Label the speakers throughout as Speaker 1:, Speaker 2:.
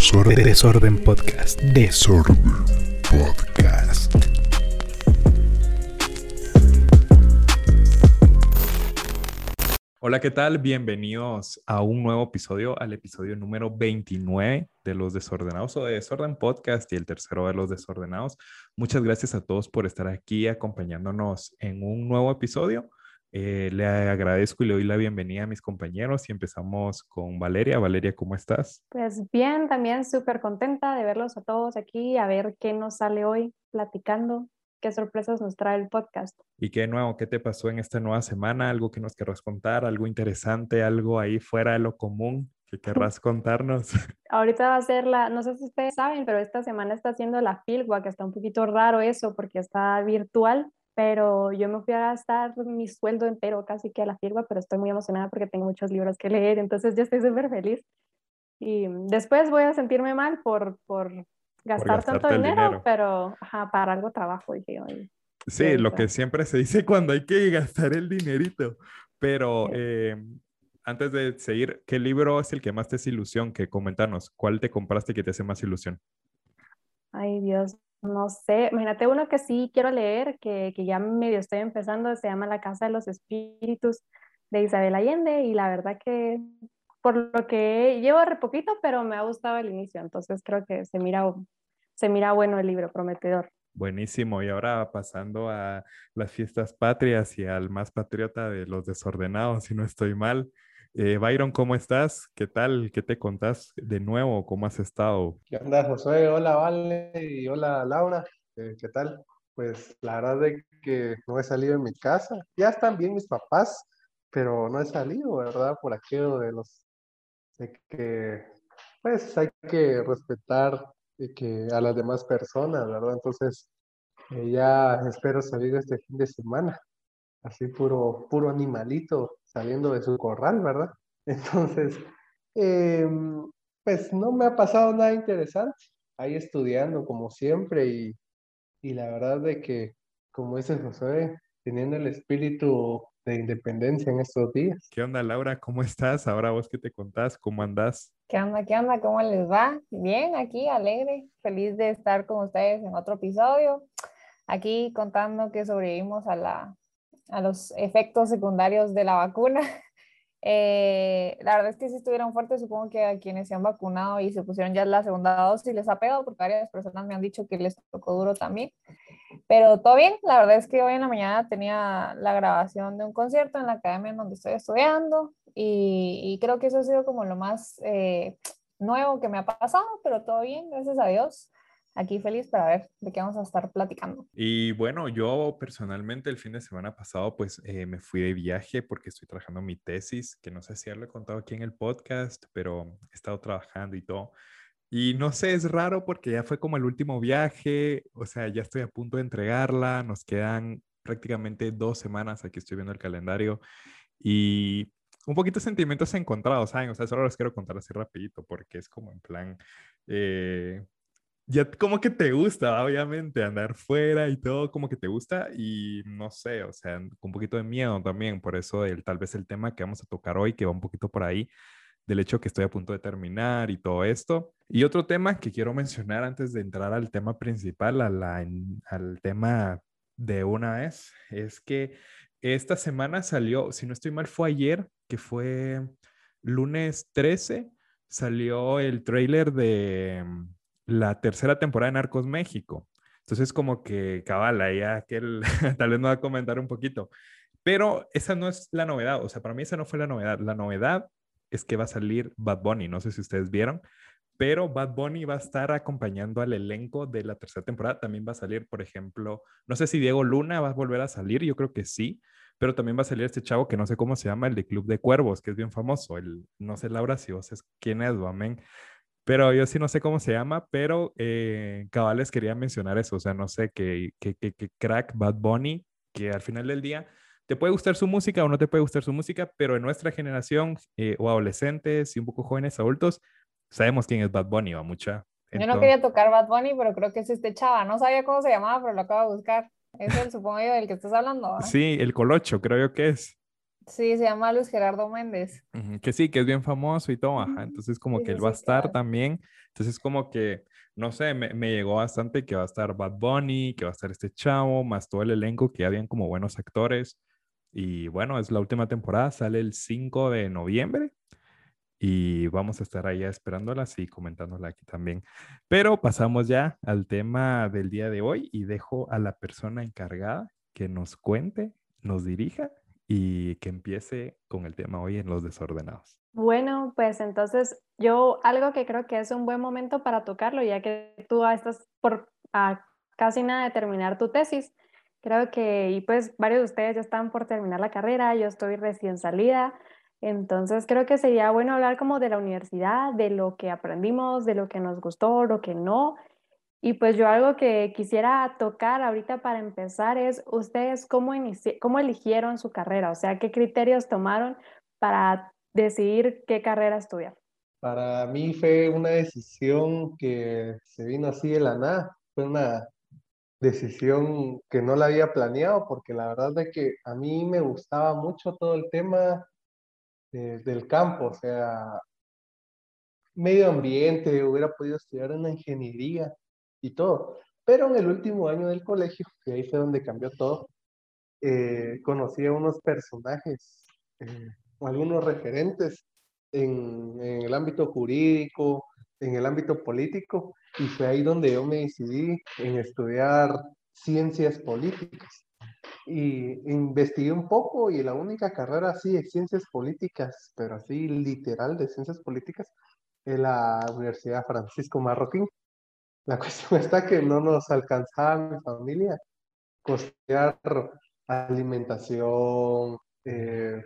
Speaker 1: Desorden, Desorden Podcast. Desorden Podcast.
Speaker 2: Hola, ¿qué tal? Bienvenidos a un nuevo episodio, al episodio número 29 de Los Desordenados o de Desorden Podcast y el tercero de Los Desordenados. Muchas gracias a todos por estar aquí acompañándonos en un nuevo episodio. Eh, le agradezco y le doy la bienvenida a mis compañeros y empezamos con Valeria. Valeria, ¿cómo estás?
Speaker 3: Pues bien, también súper contenta de verlos a todos aquí, a ver qué nos sale hoy platicando, qué sorpresas nos trae el podcast.
Speaker 2: ¿Y qué nuevo? ¿Qué te pasó en esta nueva semana? ¿Algo que nos querrás contar? ¿Algo interesante? ¿Algo ahí fuera de lo común que querrás contarnos?
Speaker 3: Ahorita va a ser la, no sé si ustedes saben, pero esta semana está haciendo la Filwa, que está un poquito raro eso porque está virtual pero yo me fui a gastar mi sueldo entero casi que a la firma, pero estoy muy emocionada porque tengo muchos libros que leer, entonces yo estoy súper feliz. Y después voy a sentirme mal por, por gastar tanto dinero, pero para algo trabajo, dije
Speaker 2: Sí, lo que siempre se dice cuando hay que gastar el dinerito. Pero eh, antes de seguir, ¿qué libro es el que más te hace ilusión? Que comentanos, ¿cuál te compraste que te hace más ilusión?
Speaker 3: Ay, Dios, no sé, imagínate uno que sí quiero leer, que, que ya medio estoy empezando, se llama La Casa de los Espíritus de Isabel Allende y la verdad que por lo que llevo re poquito, pero me ha gustado el inicio, entonces creo que se mira, se mira bueno el libro, prometedor.
Speaker 2: Buenísimo, y ahora pasando a las fiestas patrias y al más patriota de los desordenados, si no estoy mal, eh, Byron, ¿cómo estás? ¿Qué tal? ¿Qué te contás de nuevo? ¿Cómo has estado?
Speaker 4: ¿Qué onda, José? Hola, Vale, y hola, Laura. Eh, ¿Qué tal? Pues la verdad es que no he salido de mi casa. Ya están bien mis papás, pero no he salido, ¿verdad? Por aquello de los, de que, pues hay que respetar que a las demás personas, ¿verdad? Entonces, eh, ya espero salir este fin de semana, así puro, puro animalito, saliendo de su corral, ¿verdad? Entonces, em, pues no me ha pasado nada interesante, ahí estudiando como siempre y, y la verdad de que, como dice José, teniendo el espíritu de independencia en estos días.
Speaker 2: ¿Qué onda, Laura? ¿Cómo estás? Ahora vos qué te contás, ¿cómo andás?
Speaker 5: ¿Qué onda? ¿Qué onda? ¿Cómo les va? Bien, aquí alegre, feliz de estar con ustedes en otro episodio. Aquí contando que sobrevivimos a la a los efectos secundarios de la vacuna. Eh, la verdad es que si estuvieron fuertes, supongo que a quienes se han vacunado y se pusieron ya la segunda dosis les ha pegado, porque varias personas me han dicho que les tocó duro también. Pero todo bien, la verdad es que hoy en la mañana tenía la grabación de un concierto en la academia en donde estoy estudiando y, creo que eso ha sido como lo más eh, nuevo que me ha pasado, pero todo bien, gracias a Dios aquí feliz para ver de qué vamos a estar platicando.
Speaker 2: Y bueno, yo personalmente el fin de semana pasado pues eh, me fui de viaje porque estoy trabajando mi tesis, que no sé si ya lo he contado aquí en el podcast, pero he estado trabajando y todo. Y no sé, es raro porque ya fue como el último viaje, o sea, ya estoy a punto de entregarla, nos quedan prácticamente dos semanas, aquí estoy viendo el calendario, y un poquito sentimientos encontrados, ¿saben? O sea, solo los quiero contar así rapidito porque es como en plan, eh, ya como que te gusta, obviamente, andar fuera y todo como que te gusta y no sé, o sea, con un poquito de miedo también, por eso el, tal vez el tema que vamos a tocar hoy, que va un poquito por ahí, del hecho que estoy a punto de terminar y todo esto. Y otro tema que quiero mencionar antes de entrar al tema principal, a la, al tema de una vez, es que esta semana salió, si no estoy mal, fue ayer, que fue lunes 13, salió el trailer de la tercera temporada de Narcos México. Entonces, como que cabala, ya que él tal vez me va a comentar un poquito. Pero esa no es la novedad, o sea, para mí esa no fue la novedad. La novedad es que va a salir Bad Bunny, no sé si ustedes vieron, pero Bad Bunny va a estar acompañando al elenco de la tercera temporada. También va a salir, por ejemplo, no sé si Diego Luna va a volver a salir, yo creo que sí, pero también va a salir este chavo que no sé cómo se llama, el de Club de Cuervos, que es bien famoso, el, no sé Laura si vos es quién es, amén, pero yo sí no sé cómo se llama, pero eh, cabales quería mencionar eso, o sea, no sé, que, que, que, crack Bad Bunny, que al final del día te puede gustar su música o no te puede gustar su música, pero en nuestra generación eh, o adolescentes y un poco jóvenes adultos, sabemos quién es Bad Bunny, va mucha.
Speaker 5: Yo no quería tocar Bad Bunny, pero creo que es este chava, no sabía cómo se llamaba, pero lo acabo de buscar. Es el, supongo yo, del que estás hablando.
Speaker 2: Sí, el Colocho, creo yo que es.
Speaker 5: Sí, se llama Luis Gerardo Méndez.
Speaker 2: Que sí, que es bien famoso y todo, ajá. Entonces como
Speaker 5: Sí,
Speaker 2: que él va a estar
Speaker 5: claro.
Speaker 2: también. Entonces como que, no sé, me, me llegó bastante que va a estar Bad Bunny, que va a estar este chavo, más todo el elenco, que ya habían como buenos actores. Y bueno, es la última temporada, sale el 5 de noviembre. Y vamos a estar allá esperándolas y comentándola aquí también. Pero pasamos ya al tema del día de hoy y dejo a la persona encargada que nos cuente, nos dirija y que empiece con el tema hoy en los desordenados.
Speaker 3: Bueno, pues entonces yo algo que creo que es un buen momento para tocarlo, ya que tú estás por casi nada de terminar tu tesis. Creo que, y pues varios de ustedes ya están por terminar la carrera, yo estoy recién salida, entonces creo que sería bueno hablar como de la universidad, de lo que aprendimos, de lo que nos gustó, lo que no. Y pues yo algo que quisiera tocar ahorita para empezar es ustedes cómo, cómo eligieron su carrera, o sea, qué criterios tomaron para decidir qué carrera estudiar.
Speaker 4: Para mí fue una decisión que se vino así de la nada. Fue una decisión que no la había planeado porque la verdad es que a mí me gustaba mucho todo el tema eh, del campo, o sea, medio ambiente, hubiera podido estudiar una ingeniería y todo. Pero en el último año del colegio, que ahí fue donde cambió todo, eh, conocí a unos personajes, eh, algunos referentes en, en el ámbito jurídico, en el ámbito político, y fue ahí donde yo me decidí en estudiar ciencias políticas. Y investigué un poco y la única carrera así de ciencias políticas, pero así literal de ciencias políticas, es la Universidad Francisco Marroquín. La cuestión está que no nos alcanzaba mi familia costear alimentación, eh,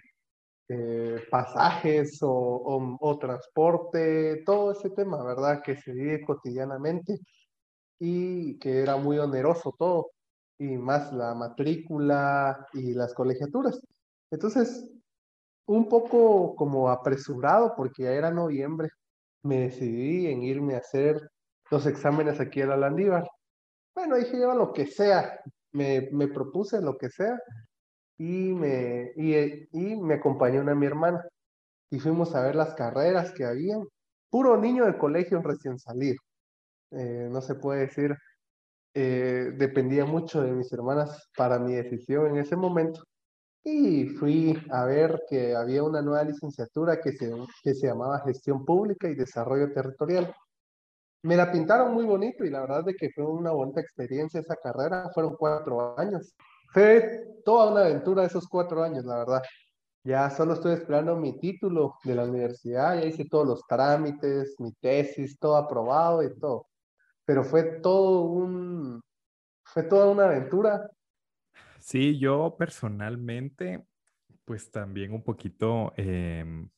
Speaker 4: eh, pasajes o, o- o transporte, todo ese tema, ¿verdad? Que se vive cotidianamente y que era muy oneroso todo, y más la matrícula y las colegiaturas. Entonces, un poco como apresurado, porque ya era noviembre, me decidí en irme a hacer los exámenes aquí a la Landívar. Bueno, dije yo lo que sea, me, me propuse lo que sea y me, y, y me acompañó una mi hermana y fuimos a ver las carreras que había. Puro niño de colegio recién salido. Eh, no se puede decir, eh, dependía mucho de mis hermanas para mi decisión en ese momento. Y fui a ver que había una nueva licenciatura que se, que se llamaba Gestión Pública y Desarrollo Territorial. Me la pintaron muy bonito y la verdad de que fue una bonita experiencia esa carrera. Fueron cuatro años. Fue toda una aventura esos cuatro años, la verdad. Ya solo estoy esperando mi título de la universidad, ya hice todos los trámites, mi tesis, todo aprobado y todo. Pero fue todo un, fue toda una aventura.
Speaker 2: Sí, yo personalmente, pues también un poquito, em,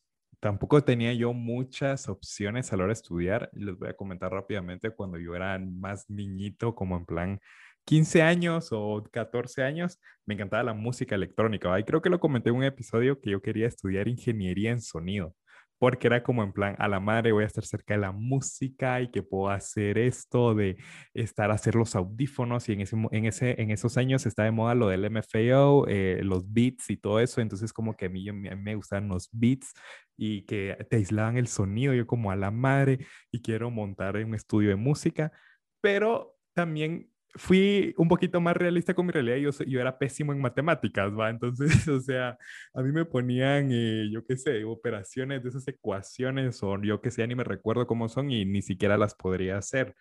Speaker 2: tampoco tenía yo muchas opciones a la hora de estudiar. Les voy a comentar rápidamente cuando yo era más niñito, como en plan 15 años o 14 años, me encantaba la música electrónica. Y creo que lo comenté en un episodio que yo quería estudiar ingeniería en sonido porque era como en plan, a la madre voy a estar cerca de la música y que puedo hacer esto de estar a hacer los audífonos y en, ese, en, ese, en esos años está de moda lo del MFAO, eh, los beats y todo eso, entonces como que a mí, a mí me gustaban los beats y que te aislaban el sonido, yo como a la madre y quiero montar un estudio de música, pero también fui un poquito más realista con mi realidad, yo, yo era pésimo en matemáticas, ¿va? Entonces, o sea, a mí me ponían, eh, yo qué sé, operaciones de esas ecuaciones o yo qué sé, ni me recuerdo cómo son y ni siquiera las podría hacer.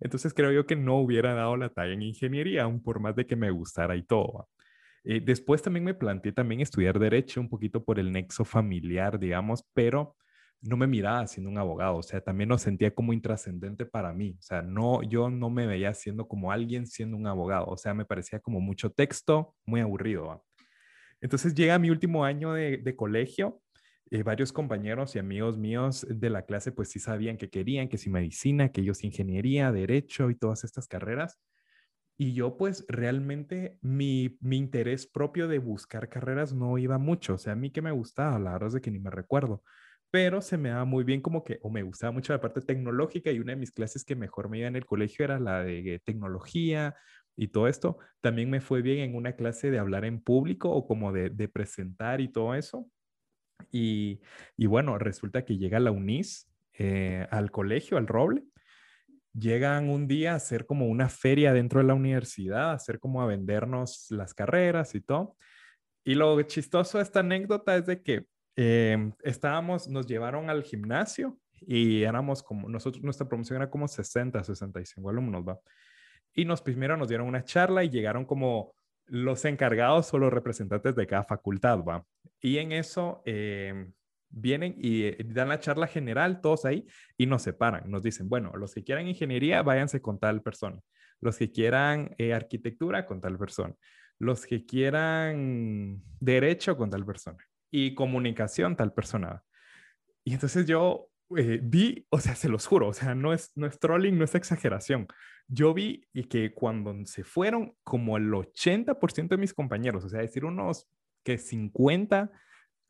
Speaker 2: Entonces creo yo que no hubiera dado la talla en ingeniería, aun por más de que me gustara y todo. Eh, después también me planteé también estudiar derecho un poquito por el nexo familiar, digamos, pero no me miraba siendo un abogado, o sea, también lo sentía como intrascendente para mí, o sea, no, yo no me veía siendo como alguien siendo un abogado, o sea, me parecía como mucho texto, muy aburrido. Entonces llega mi último año de, de colegio, eh, varios compañeros y amigos míos de la clase pues sí sabían que querían, que si medicina, que ellos ingeniería, derecho y todas estas carreras. Y yo pues realmente mi, mi interés propio de buscar carreras no iba mucho, o sea, a mí que me gustaba, la verdad es que ni me recuerdo, pero se me daba muy bien como que, o me gustaba mucho la parte tecnológica y una de mis clases que mejor me iba en el colegio era la de tecnología y todo esto. También me fue bien en una clase de hablar en público o como de, presentar y todo eso. Y, y, bueno, resulta que llega la UNIS eh, al colegio, al Roble. Llegan un día a hacer como una feria dentro de la universidad, a hacer como a vendernos las carreras y todo. Y lo chistoso de esta anécdota es de que eh, estábamos, nos llevaron al gimnasio y éramos como, nosotros, nuestra promoción era como 60, 65 alumnos, ¿va? Y nos primero nos dieron una charla y llegaron como los encargados o los representantes de cada facultad, ¿va? Y en eso eh, vienen y eh, dan la charla general, todos ahí, y nos separan. Nos dicen, bueno, los que quieran ingeniería, váyanse con tal persona. Los que quieran eh, arquitectura, con tal persona. Los que quieran derecho, con tal persona. Y comunicación, tal persona. Y entonces yo vi, o sea, se los juro, o sea, no es, no es trolling, no es exageración. Yo vi que cuando se fueron, como el 80% de mis compañeros, o sea, decir unos que 50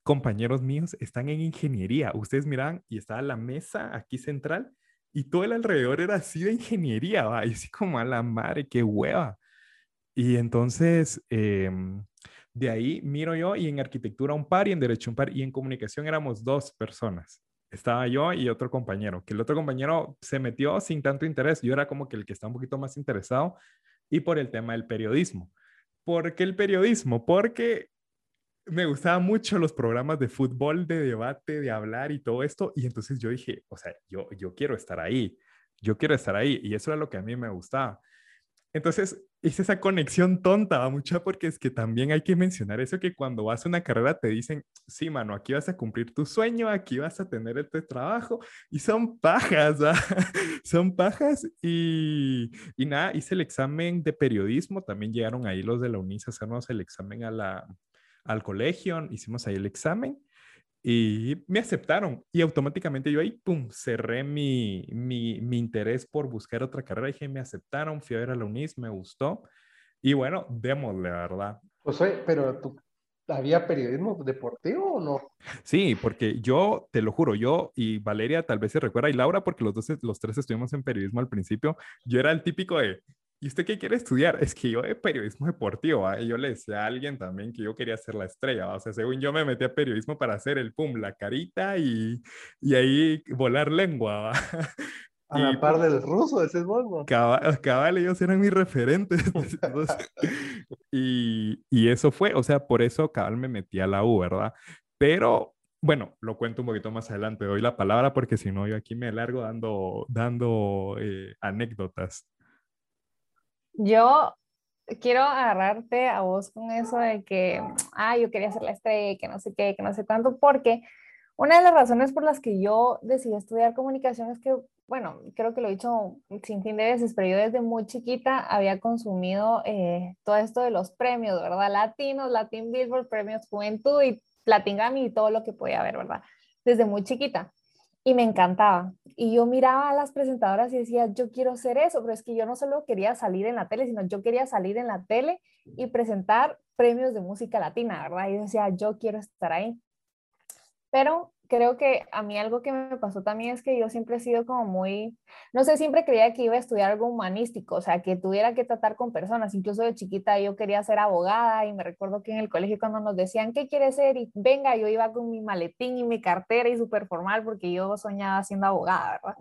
Speaker 2: compañeros míos están en ingeniería. Ustedes miran y estaba la mesa aquí central y todo el alrededor era así de ingeniería, ¿va? y así como a la madre, qué hueva. Y entonces, em, de ahí miro yo y en arquitectura un par y en derecho un par y en comunicación éramos dos personas. Estaba yo y otro compañero, que el otro compañero se metió sin tanto interés. Yo era como que el que está un poquito más interesado y por el tema del periodismo. ¿Por qué el periodismo? Porque me gustaban mucho los programas de fútbol, de debate, de hablar y todo esto. Y entonces yo dije, o sea, yo, yo quiero estar ahí, yo quiero estar ahí. Y eso era lo que a mí me gustaba. Entonces hice esa conexión tonta, mucha, porque es que también hay que mencionar eso que cuando vas a una carrera te dicen, sí, mano, aquí vas a cumplir tu sueño, aquí vas a tener este trabajo, y son pajas, son pajas, y, y nada, hice el examen de periodismo, también llegaron ahí los de la UNIS a hacernos el examen a al colegio, hicimos ahí el examen y me aceptaron. Y automáticamente yo ahí, pum, cerré mi, mi, mi interés por buscar otra carrera. Dije, me aceptaron, fui a ver a la UNIS, me gustó. Y bueno, démosle, ¿verdad?
Speaker 4: Pues, pero tú, ¿había periodismo deportivo o no?
Speaker 2: Sí, porque yo, te lo juro, yo y Valeria tal vez se recuerda, y Laura, porque los dos, los tres estuvimos en periodismo al principio, yo era el típico de, ¿y usted qué quiere estudiar? Es que yo de periodismo deportivo, y yo le decía a alguien también que yo quería ser la estrella, o sea, según yo me metí a periodismo para hacer el pum, la carita y, y ahí volar lengua.
Speaker 4: A la par del ruso, ese es bueno.
Speaker 2: Cabal, cabal, ellos eran mis referentes. y, y eso fue, o sea, por eso cabal me metí a la U, ¿verdad? Pero bueno, lo cuento un poquito más adelante, doy la palabra porque si no yo aquí me largo dando, dando eh, anécdotas.
Speaker 5: Yo quiero agarrarte a vos con eso de que, ah, yo quería ser la estrella, que no sé qué, que no sé tanto, porque una de las razones por las que yo decidí estudiar comunicación es que, bueno, creo que lo he dicho sin fin de veces, pero yo desde muy chiquita había consumido eh, todo esto de los premios, ¿verdad? Latinos, Latin Billboard, premios Juventud y Latin Grammy y todo lo que podía haber, ¿verdad? Desde muy chiquita y me encantaba. Y yo miraba a las presentadoras y decía, yo quiero ser eso, pero es que yo no solo quería salir en la tele, sino yo quería salir en la tele y presentar premios de música latina, ¿verdad? Y decía, yo quiero estar ahí. Pero creo que a mí algo que me pasó también es que yo siempre he sido como muy, no sé, siempre creía que iba a estudiar algo humanístico, o sea, que tuviera que tratar con personas. Incluso de chiquita yo quería ser abogada y me recuerdo que en el colegio cuando nos decían, ¿qué quieres ser? Y venga, yo iba con mi maletín y mi cartera y súper formal porque yo soñaba siendo abogada, ¿verdad?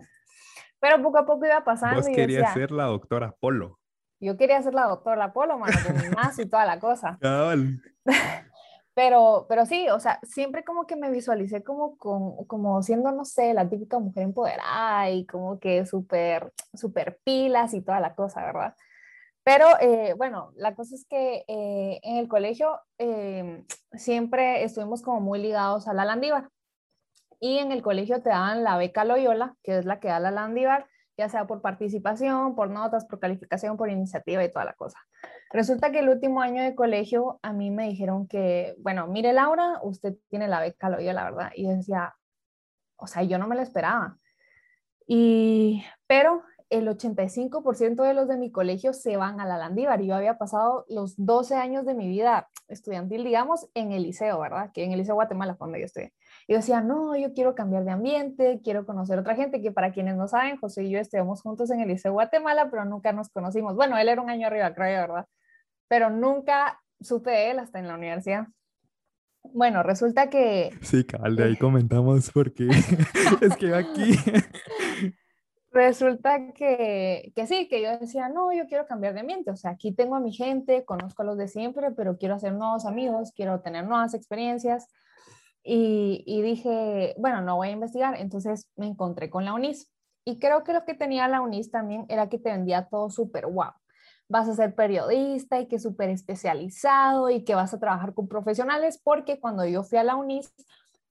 Speaker 5: Pero poco a poco iba pasando.
Speaker 2: Vos querías ser la doctora Polo.
Speaker 5: Yo quería ser la doctora Polo, mano, con mi más y toda la cosa. Pero, pero sí, o sea, siempre como que me visualicé como, con, como siendo, no sé, la típica mujer empoderada y como que súper, súper pilas y toda la cosa, ¿verdad? Pero eh, bueno, la cosa es que eh, en el colegio em, siempre estuvimos como muy ligados a la Landívar. Y en el colegio te dan la beca Loyola, que es la que da la Landívar, ya sea por participación, por notas, por calificación, por iniciativa y toda la cosa. Resulta que el último año de colegio a mí me dijeron que, bueno, mire Laura, usted tiene la beca la ¿verdad? Y yo decía, o sea, yo no me lo esperaba. Y, pero el 85% de los de mi colegio se van a la Landívar yo había pasado los 12 años de mi vida estudiantil, digamos, en el liceo, ¿verdad? Que en el liceo Guatemala fue donde yo estudié. Y yo decía, no, yo quiero cambiar de ambiente, quiero conocer otra gente, que para quienes no saben, José y yo estudiamos juntos en el liceo Guatemala, pero nunca nos conocimos. Bueno, él era un año arriba, creo, ¿verdad? Pero nunca supe de él hasta en la universidad. Bueno, resulta que...
Speaker 2: Sí, cabal, de ahí comentamos porque es que aquí...
Speaker 5: Resulta que, que sí, que yo decía, no, yo quiero cambiar de ambiente, o sea, aquí tengo a mi gente, conozco a los de siempre, pero quiero hacer nuevos amigos, quiero tener nuevas experiencias. Y, y dije, bueno, no voy a investigar, entonces me encontré con la UNIS. Y creo que lo que tenía la UNIS también era que te vendía todo súper guau vas a ser periodista y que súper especializado y que vas a trabajar con profesionales, porque cuando yo fui a la UNIS,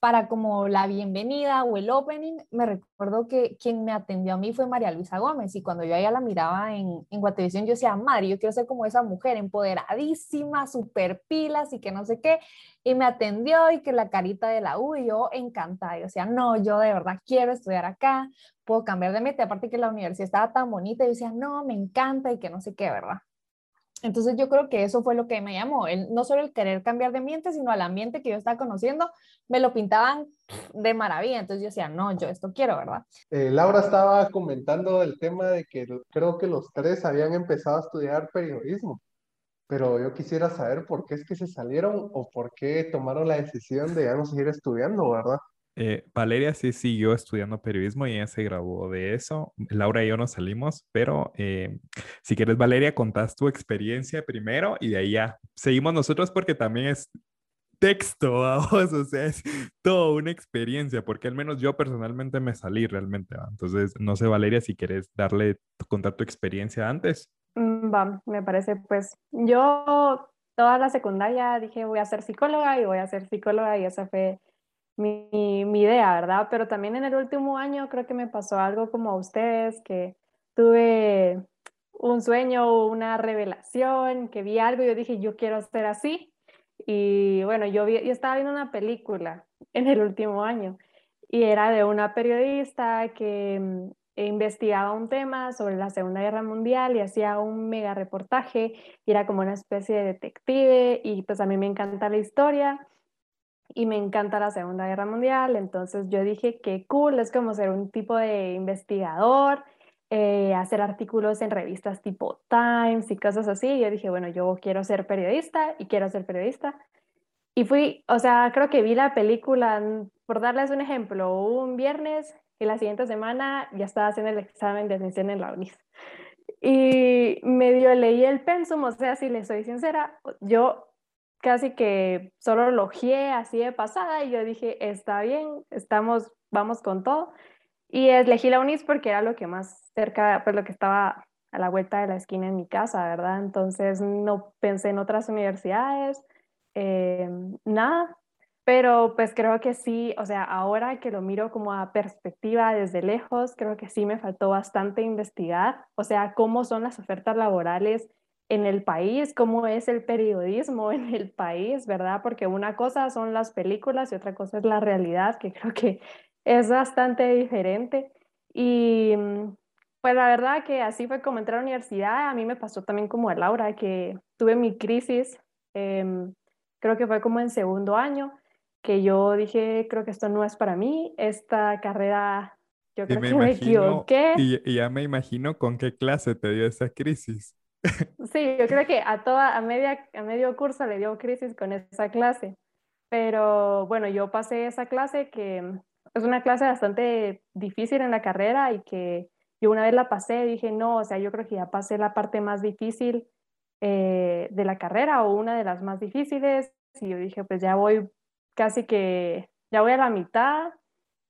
Speaker 5: para como la bienvenida o el opening, me recuerdo que quien me atendió a mí fue María Luisa Gómez y cuando yo a ella la miraba en, en Guatevisión, yo decía, madre, yo quiero ser como esa mujer empoderadísima, súper pilas y que no sé qué, y me atendió y que la carita de la U yo encantada, yo decía, no, yo de verdad quiero estudiar acá, puedo cambiar de mente, aparte que la universidad estaba tan bonita, y yo decía, no, me encanta y que no sé qué, ¿verdad? Entonces yo creo que eso fue lo que me llamó, el, no solo el querer cambiar de ambiente, sino al ambiente que yo estaba conociendo, me lo pintaban de maravilla, entonces yo decía, no, yo esto quiero, ¿verdad?
Speaker 4: Eh, Laura estaba comentando el tema de que creo que los tres habían empezado a estudiar periodismo, pero yo quisiera saber por qué es que se salieron o por qué tomaron la decisión de ya no seguir estudiando, ¿verdad?
Speaker 2: Eh, Valeria sí siguió estudiando periodismo y ella se graduó de eso. Laura y yo nos salimos, pero eh, si quieres, Valeria, contás tu experiencia primero y de ahí ya seguimos nosotros porque también es texto, vamos, o sea, es toda una experiencia, porque al menos yo personalmente me salí realmente. Entonces, no sé, Valeria, si quieres darle, contar tu experiencia antes.
Speaker 3: Mm, va, me parece, pues yo toda la secundaria dije voy a ser psicóloga y voy a ser psicóloga y esa fue mi, mi, idea, ¿verdad? Pero también en el último año creo que me pasó algo como a ustedes, que tuve un sueño, una revelación, que vi algo y yo dije, yo quiero ser así. Y bueno, yo, vi, yo estaba viendo una película en el último año y era de una periodista que mm, investigaba un tema sobre la Segunda Guerra Mundial y hacía un mega reportaje y era como una especie de detective y pues a mí me encanta la historia y me encanta la Segunda Guerra Mundial, entonces yo dije que cool, es como ser un tipo de investigador, eh, hacer artículos en revistas tipo Times y cosas así. Yo dije, bueno, yo quiero ser periodista y quiero ser periodista. Y fui, o sea, creo que vi la película, por darles un ejemplo, un viernes y la siguiente semana ya estaba haciendo el examen de admisión en la UNIS. Y medio leí el pensum, o sea, si les soy sincera, yo casi que solo logié así de pasada y yo dije, está bien, estamos, vamos con todo. Y elegí la UNIS porque era lo que más cerca, pues lo que estaba a la vuelta de la esquina en mi casa, ¿verdad? Entonces no pensé en otras universidades, eh, nada, pero pues creo que sí, o sea, ahora que lo miro como a perspectiva desde lejos, creo que sí me faltó bastante investigar, o sea, cómo son las ofertas laborales en el país, cómo es el periodismo en el país, ¿verdad? Porque una cosa son las películas y otra cosa es la realidad, que creo que es bastante diferente. Y mm, pues la verdad que así fue como entré a la universidad, a mí me pasó también como a Laura, que tuve mi crisis, em, creo que fue como en segundo año, que yo dije, creo que esto no es para mí, esta carrera, yo creo que me equivoqué.
Speaker 2: y ya me imagino con qué clase te dio esa crisis.
Speaker 3: Sí, yo creo que a toda, a, media, a medio curso le dio crisis con esa clase. Pero bueno, yo pasé esa clase que es una clase bastante difícil en la carrera y que yo una vez la pasé, dije, no, o sea, yo creo que ya pasé la parte más difícil eh, de la carrera o una de las más difíciles. Y yo dije, pues ya voy casi que, ya voy a la mitad.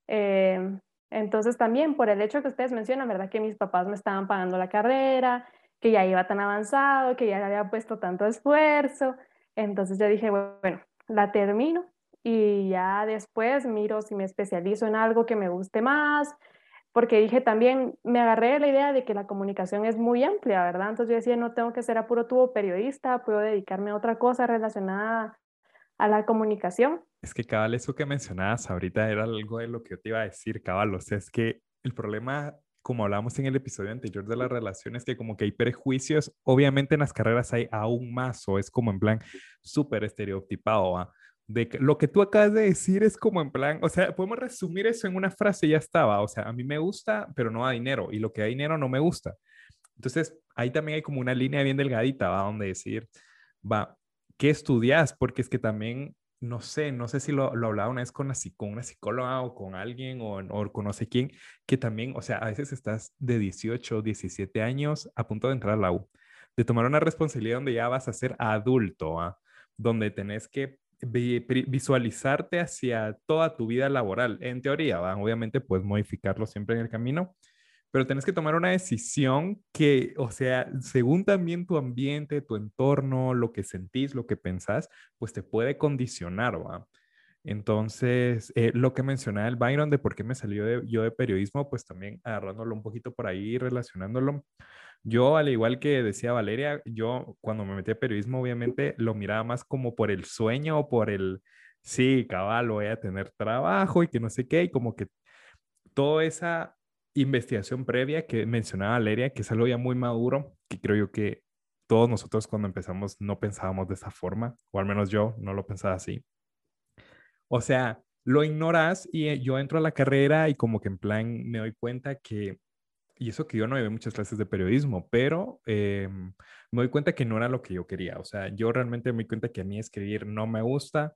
Speaker 3: Eh, entonces también por el hecho que ustedes mencionan, ¿verdad? Que mis papás me estaban pagando la carrera, que ya iba tan avanzado, que ya había puesto tanto esfuerzo. Entonces yo dije, bueno, la termino y ya después miro si me especializo en algo que me guste más, porque dije también, me agarré la idea de que la comunicación es muy amplia, ¿verdad? Entonces yo decía, no tengo que ser a puro tubo periodista, puedo dedicarme a otra cosa relacionada a la comunicación.
Speaker 2: Es que cabal, eso que mencionabas ahorita era algo de lo que yo te iba a decir, cabal, o sea, es que el problema como hablábamos en el episodio anterior de las relaciones, que como que hay prejuicios, obviamente en las carreras hay aún más, o es como en plan súper estereotipado, ¿va? De que lo que tú acabas de decir es como en plan, o sea, podemos resumir eso en una frase y ya estaba, o sea, a mí me gusta, pero no da dinero, y lo que da dinero no me gusta. Entonces, ahí también hay como una línea bien delgadita, ¿va? Donde decir, va, ¿qué estudias? Porque es que también no sé, no sé si lo, lo hablaba una vez con, con una psicóloga o con alguien o, o con no sé quién, que también, o sea, a veces estás de 18, 17 años a punto de entrar a la U, de tomar una responsabilidad donde ya vas a ser adulto, ¿ah? donde tenés que visualizarte hacia toda tu vida laboral. En teoría, obviamente puedes modificarlo siempre en el camino, pero tienes que tomar una decisión que, o sea, según también tu ambiente, tu entorno, lo que sentís, lo que pensás, pues te puede condicionar, ¿va? Entonces, eh, lo que mencionaba el Byron de por qué me salió yo de periodismo, pues también agarrándolo un poquito por ahí, relacionándolo. Yo, al igual que decía Valeria, yo cuando me metí a periodismo, obviamente lo miraba más como por el sueño o por el, sí, cabal, voy a tener trabajo y que no sé qué, y como que toda esa investigación previa que mencionaba Valeria, que es algo ya muy maduro, que creo yo que todos nosotros cuando empezamos no pensábamos de esa forma, o al menos yo no lo pensaba así. O sea, lo ignoras y eh, yo entro a la carrera y como que en plan me doy cuenta que, y eso que yo no llevé muchas clases de periodismo, pero em, me doy cuenta que no era lo que yo quería. O sea, yo realmente me doy cuenta que a mí escribir no me gusta.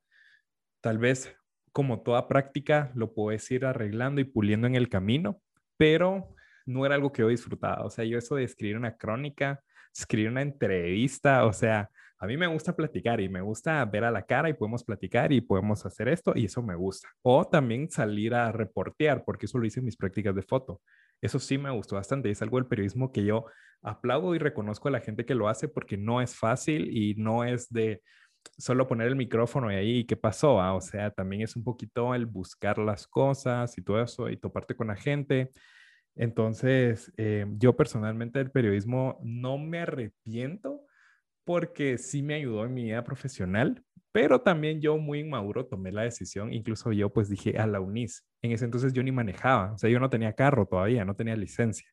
Speaker 2: Tal vez como toda práctica lo puedes ir arreglando y puliendo en el camino, pero no era algo que yo disfrutaba. O sea, yo eso de escribir una crónica, escribir una entrevista, o sea, a mí me gusta platicar y me gusta ver a la cara y podemos platicar y podemos hacer esto y eso me gusta. O también salir a reportear, porque eso lo hice en mis prácticas de foto. Eso sí me gustó bastante. Es algo del periodismo que yo aplaudo y reconozco a la gente que lo hace porque no es fácil y no es de solo poner el micrófono y ahí, ¿qué pasó? Ah, o sea, también es un poquito el buscar las cosas y todo eso y toparte con la gente. Entonces, eh, yo personalmente del periodismo no me arrepiento porque sí me ayudó en mi vida profesional, pero también yo muy inmaduro tomé la decisión, incluso yo pues dije a la UNIS. En ese entonces yo ni manejaba, o sea, yo no tenía carro todavía, no tenía licencia.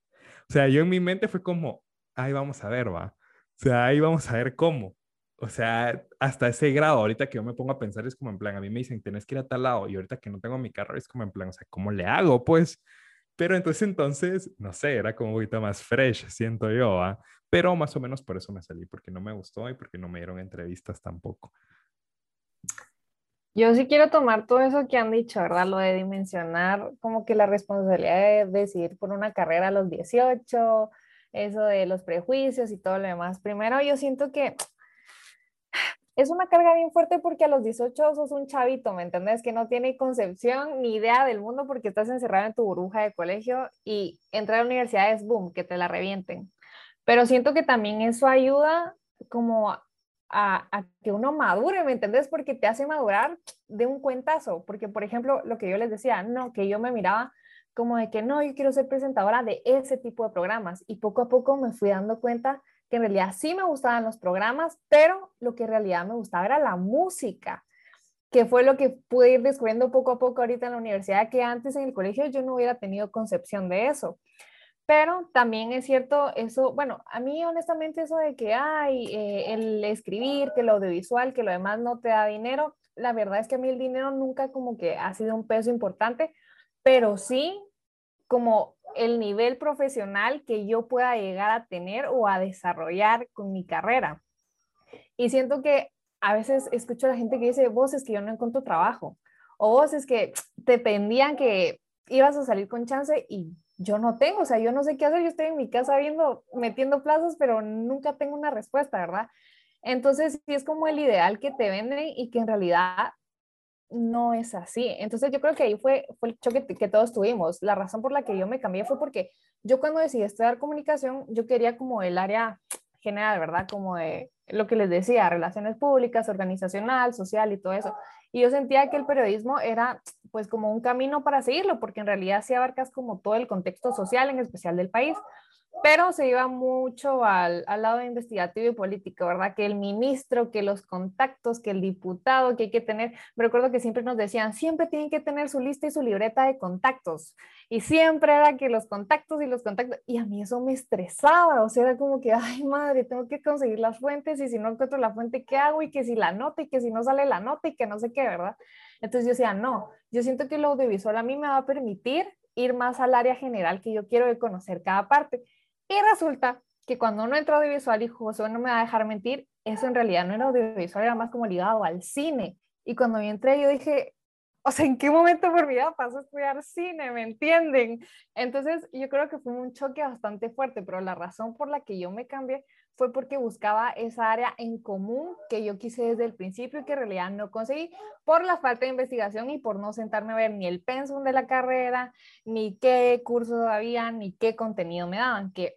Speaker 2: O sea, yo en mi mente fue como, ahí vamos a ver, va. O sea, ahí vamos a ver cómo. O sea, hasta ese grado, ahorita que yo me pongo a pensar, es como en plan, a mí me dicen, tenés que ir a tal lado, y ahorita que no tengo mi carro, es como en plan, o sea, ¿cómo le hago? Pues, pero entonces, entonces, no sé, era como un poquito más fresh, siento yo, ¿ah? Pero más o menos por eso me salí, porque no me gustó y porque no me dieron entrevistas tampoco.
Speaker 5: Yo sí quiero tomar todo eso que han dicho, ¿verdad? Lo de dimensionar como que la responsabilidad de decidir por una carrera a los 18, eso de los prejuicios y todo lo demás. Primero, yo siento que es una carga bien fuerte porque a los 18 sos un chavito, ¿me entendés? Que no tiene concepción ni idea del mundo porque estás encerrado en tu burbuja de colegio y entrar a la universidad es boom, que te la revienten. Pero siento que también eso ayuda como a, a, que uno madure, ¿me entendés? Porque te hace madurar de un cuentazo. Porque, por ejemplo, lo que yo les decía, no, que yo me miraba como de que no, yo quiero ser presentadora de ese tipo de programas. Y poco a poco me fui dando cuenta que en realidad sí me gustaban los programas, pero lo que en realidad me gustaba era la música, que fue lo que pude ir descubriendo poco a poco ahorita en la universidad, que antes en el colegio yo no hubiera tenido concepción de eso. Pero también es cierto eso, bueno, a mí honestamente eso de que hay eh, el escribir, que lo audiovisual, que lo demás no te da dinero, la verdad es que a mí el dinero nunca como que ha sido un peso importante, pero sí como el nivel profesional que yo pueda llegar a tener o a desarrollar con mi carrera. Y siento que a veces escucho a la gente que dice, vos es que yo no encuentro trabajo, o vos es que te pendían que ibas a salir con chance y yo no tengo, o sea, yo no sé qué hacer, yo estoy en mi casa viendo, metiendo plazos, pero nunca tengo una respuesta, ¿verdad? Entonces, sí es como el ideal que te venden y que en realidad no es así. Entonces yo creo que ahí fue, fue el choque que todos tuvimos. La razón por la que yo me cambié fue porque yo cuando decidí estudiar comunicación, yo quería como el área general, ¿verdad? Como de lo que les decía, relaciones públicas, organizacional, social y todo eso. Y yo sentía que el periodismo era pues como un camino para seguirlo, porque en realidad sí abarcas como todo el contexto social, en especial del país. Pero se iba mucho al, al, lado investigativo y político, ¿verdad? Que el ministro, que los contactos, que el diputado, que hay que tener, me recuerdo que siempre nos decían, siempre tienen que tener su lista y su libreta de contactos, y siempre era que los contactos y los contactos, y a mí eso me estresaba, o sea, era como que, ay madre, tengo que conseguir las fuentes, y si no encuentro la fuente, ¿qué hago? Y que si la nota, y que si no sale la nota, y que no sé qué, ¿verdad? Entonces yo decía, no, yo siento que lo audiovisual a mí me va a permitir ir más al área general que yo quiero de conocer cada parte. Y resulta que cuando uno entra audiovisual, y José no me va a dejar mentir, eso en realidad no era audiovisual, era más como ligado al cine. Y cuando yo entré, yo dije, o sea, ¿en qué momento por mi vida pasó a estudiar cine? ¿Me entienden? Entonces, yo creo que fue un choque bastante fuerte, pero la razón por la que yo me cambié fue porque buscaba esa área en común que yo quise desde el principio y que en realidad no conseguí por la falta de investigación y por no sentarme a ver ni el pensum de la carrera, ni qué cursos había, ni qué contenido me daban, que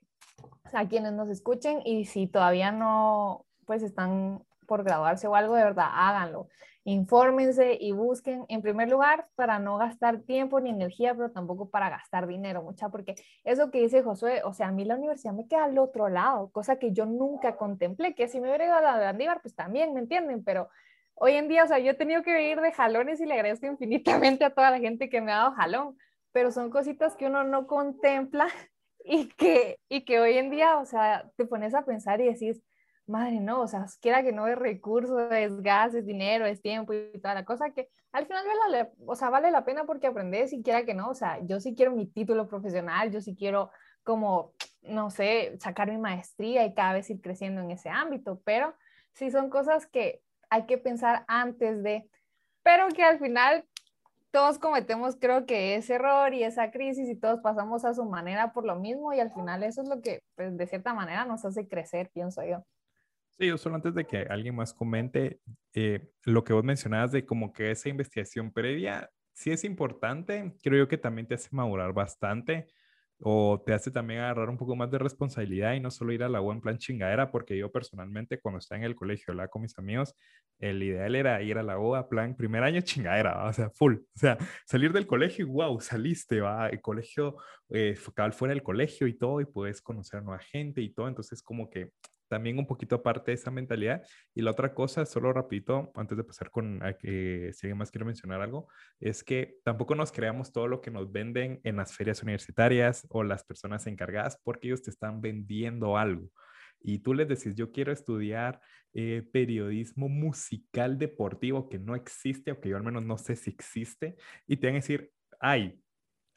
Speaker 5: a quienes nos escuchen y si todavía no pues están por graduarse o algo, de verdad, háganlo infórmense y busquen, en primer lugar, para no gastar tiempo ni energía, pero tampoco para gastar dinero, mucha, porque eso que dice Josué, o sea, a mí la universidad me queda al otro lado, cosa que yo nunca contemplé, que si me hubiera ido a la de Andívar, pues también, ¿me entienden? Pero hoy en día, o sea, yo he tenido que vivir de jalones y le agradezco infinitamente a toda la gente que me ha dado jalón, pero son cositas que uno no contempla y que, y que hoy en día, o sea, te pones a pensar y decís, madre, no, o sea, quiera que no es recursos, es gas, es dinero, es tiempo y toda la cosa que al final vale, o sea, vale la pena porque aprendes y quiera que no, o sea, yo sí quiero mi título profesional, yo sí quiero como, no sé, sacar mi maestría y cada vez ir creciendo en ese ámbito, pero sí son cosas que hay que pensar antes de, pero que al final todos cometemos creo que ese error y esa crisis y todos pasamos a su manera por lo mismo y al final eso es lo que pues, de cierta manera nos hace crecer, pienso yo.
Speaker 2: Sí, yo solo antes de que alguien más comente, eh, lo que vos mencionabas de como que esa investigación previa, sí es importante, creo yo que también te hace madurar bastante o te hace también agarrar un poco más de responsabilidad y no solo ir a la U en plan chingadera, porque yo personalmente cuando estaba en el colegio, hablaba con mis amigos, el ideal era ir a la U a plan primer año chingadera, o sea, full, o sea, salir del colegio y wow, saliste, va, el colegio, eh, fuera del colegio y todo, y puedes conocer a nueva gente y todo, entonces como que también un poquito aparte de esa mentalidad. Y la otra cosa, solo rapidito, antes de pasar con que si alguien más quiere mencionar algo, es que tampoco nos creamos todo lo que nos venden en las ferias universitarias o las personas encargadas porque ellos te están vendiendo algo. Y tú les decís, yo quiero estudiar eh, periodismo musical deportivo que no existe o que yo al menos no sé si existe. Y te van a decir, ay,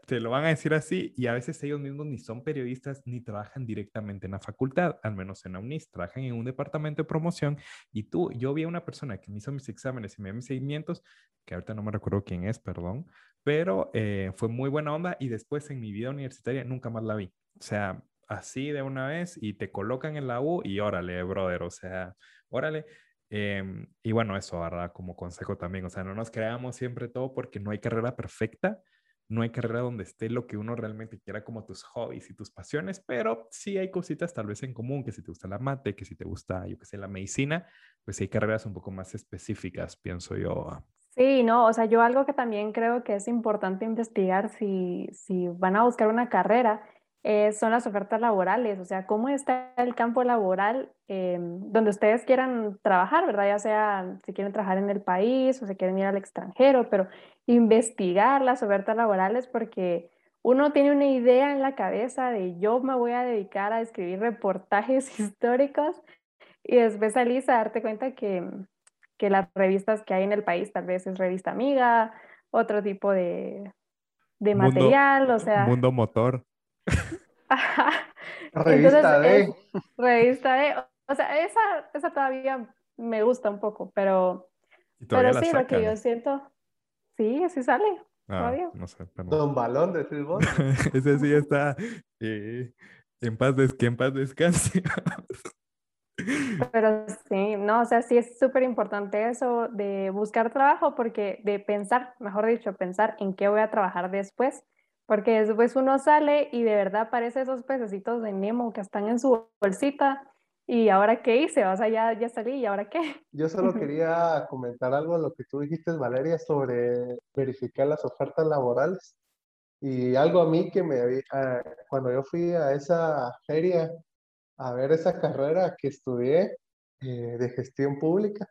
Speaker 2: te lo van a decir así y a veces ellos mismos ni son periodistas ni trabajan directamente en la facultad, al menos en la UNIS, trabajan en un departamento de promoción y tú, yo vi a una persona que me hizo mis exámenes y me dio mis seguimientos, que ahorita no me recuerdo quién es, perdón, pero eh, fue muy buena onda y después en mi vida universitaria nunca más la vi. O sea, así de una vez y te colocan en la U y órale, brother, o sea, órale. Em, y bueno, eso, ¿verdad? Como consejo también, o sea, no nos creamos siempre todo porque no hay carrera perfecta no hay carrera donde esté lo que uno realmente quiera como tus hobbies y tus pasiones, pero sí hay cositas tal vez en común, que si te gusta la mate, que si te gusta, yo que sé, la medicina, pues hay carreras un poco más específicas, pienso yo.
Speaker 3: Sí, no, o sea, yo algo que también creo que es importante investigar si, si van a buscar una carrera eh, son las ofertas laborales, o sea, cómo está el campo laboral eh, donde ustedes quieran trabajar, ¿verdad? Ya sea si quieren trabajar en el país o si quieren ir al extranjero, pero investigar las ofertas laborales porque uno tiene una idea en la cabeza de yo me voy a dedicar a escribir reportajes históricos y después salís a darte cuenta que, que las revistas que hay en el país tal vez es revista amiga, otro tipo de, de material, o sea...
Speaker 2: Mundo motor.
Speaker 4: Revista D.
Speaker 3: revista D. O sea, esa, esa todavía me gusta un poco, pero, pero sí, lo que yo siento, sí, así sale. Ah,
Speaker 2: no sé,
Speaker 4: Don Balón, decís vos.
Speaker 2: Ese sí está eh, en, paz des que en paz descanse.
Speaker 3: Pero sí, no, o sea, sí es súper importante eso de buscar trabajo, porque de pensar, mejor dicho, pensar en qué voy a trabajar después, porque después uno sale y de verdad aparece esos pececitos de Nemo que están en su bolsita. ¿Y ahora qué hice? O sea, ya, ya salí, ¿y ahora qué?
Speaker 4: Yo solo quería comentar algo, lo que tú dijiste, Valeria, sobre verificar las ofertas laborales. Y algo a mí que me ah, cuando yo fui a esa feria a ver esa carrera que estudié eh, de gestión pública,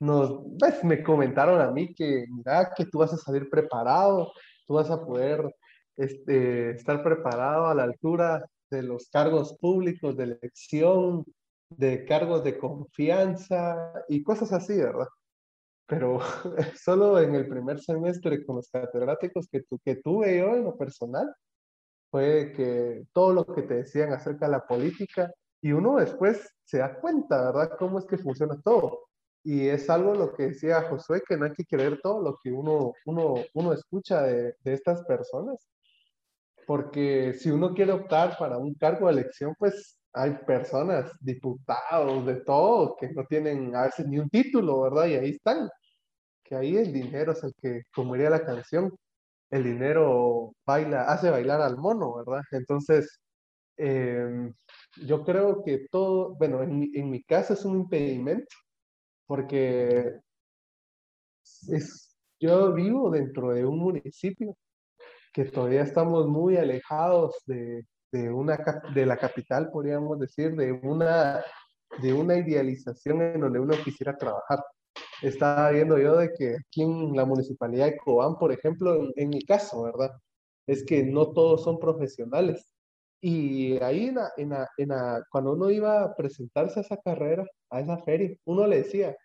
Speaker 4: nos, pues, me comentaron a mí que, mira, que tú vas a salir preparado, tú vas a poder este, estar preparado a la altura de los cargos públicos de elección, de cargos de confianza y cosas así, ¿verdad? Pero solo en el primer semestre con los catedráticos que, tu, que tuve yo en lo personal, fue que todo lo que te decían acerca de la política y uno después se da cuenta, ¿verdad? Cómo es que funciona todo. Y es algo lo que decía Josué, que no hay que creer todo lo que uno, uno, uno escucha de, de estas personas. Porque si uno quiere optar para un cargo de elección, pues hay personas, diputados, de todo, que no tienen a veces ni un título, ¿verdad? Y ahí están. Que ahí el dinero es el que, como diría la canción, el dinero baila, hace bailar al mono, ¿verdad? Entonces, em, yo creo que todo, bueno, en, en mi caso es un impedimento, porque es, yo vivo dentro de un municipio que todavía estamos muy alejados de, de, una, de la capital, podríamos decir, de una, de una idealización en donde uno quisiera trabajar. Estaba viendo yo de que aquí en la municipalidad de Cobán, por ejemplo, en, mi caso, ¿verdad? Es que no todos son profesionales. Y ahí en en en cuando uno iba a presentarse a esa carrera, a esa feria, uno le decía,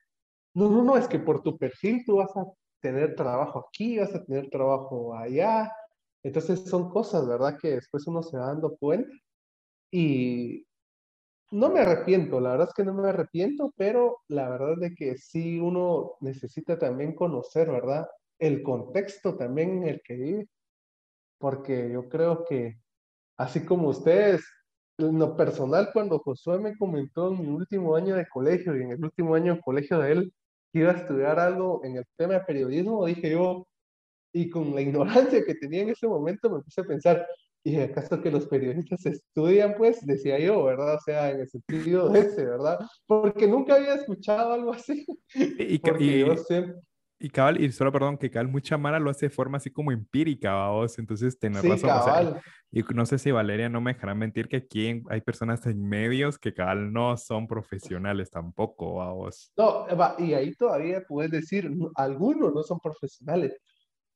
Speaker 4: no, no, no, es que por tu perfil tú vas a tener trabajo aquí, vas a tener trabajo allá, entonces son cosas, ¿verdad? Que después uno se va dando cuenta y no me arrepiento, la verdad es que no me arrepiento, pero la verdad de que sí uno necesita también conocer, ¿verdad? El contexto también en el que vive, porque yo creo que así como ustedes, en lo personal, cuando Josué me comentó en mi último año de colegio y en el último año de colegio de él, que iba a estudiar algo en el tema de periodismo, dije yo, y con la ignorancia que tenía en ese momento me puse a pensar, ¿y acaso que los periodistas estudian? Pues decía yo, ¿verdad? O sea, en el sentido de ese, ¿verdad? Porque nunca había escuchado algo así.
Speaker 2: Y, y, cabal, y solo perdón, que cabal mucha mara lo hace de forma así como empírica, vos, entonces tenés razón. O sea, y no sé si Valeria no me dejará mentir que aquí hay personas en medios que cabal no son profesionales tampoco, vos.
Speaker 4: No, y ahí todavía puedes decir, algunos no son profesionales,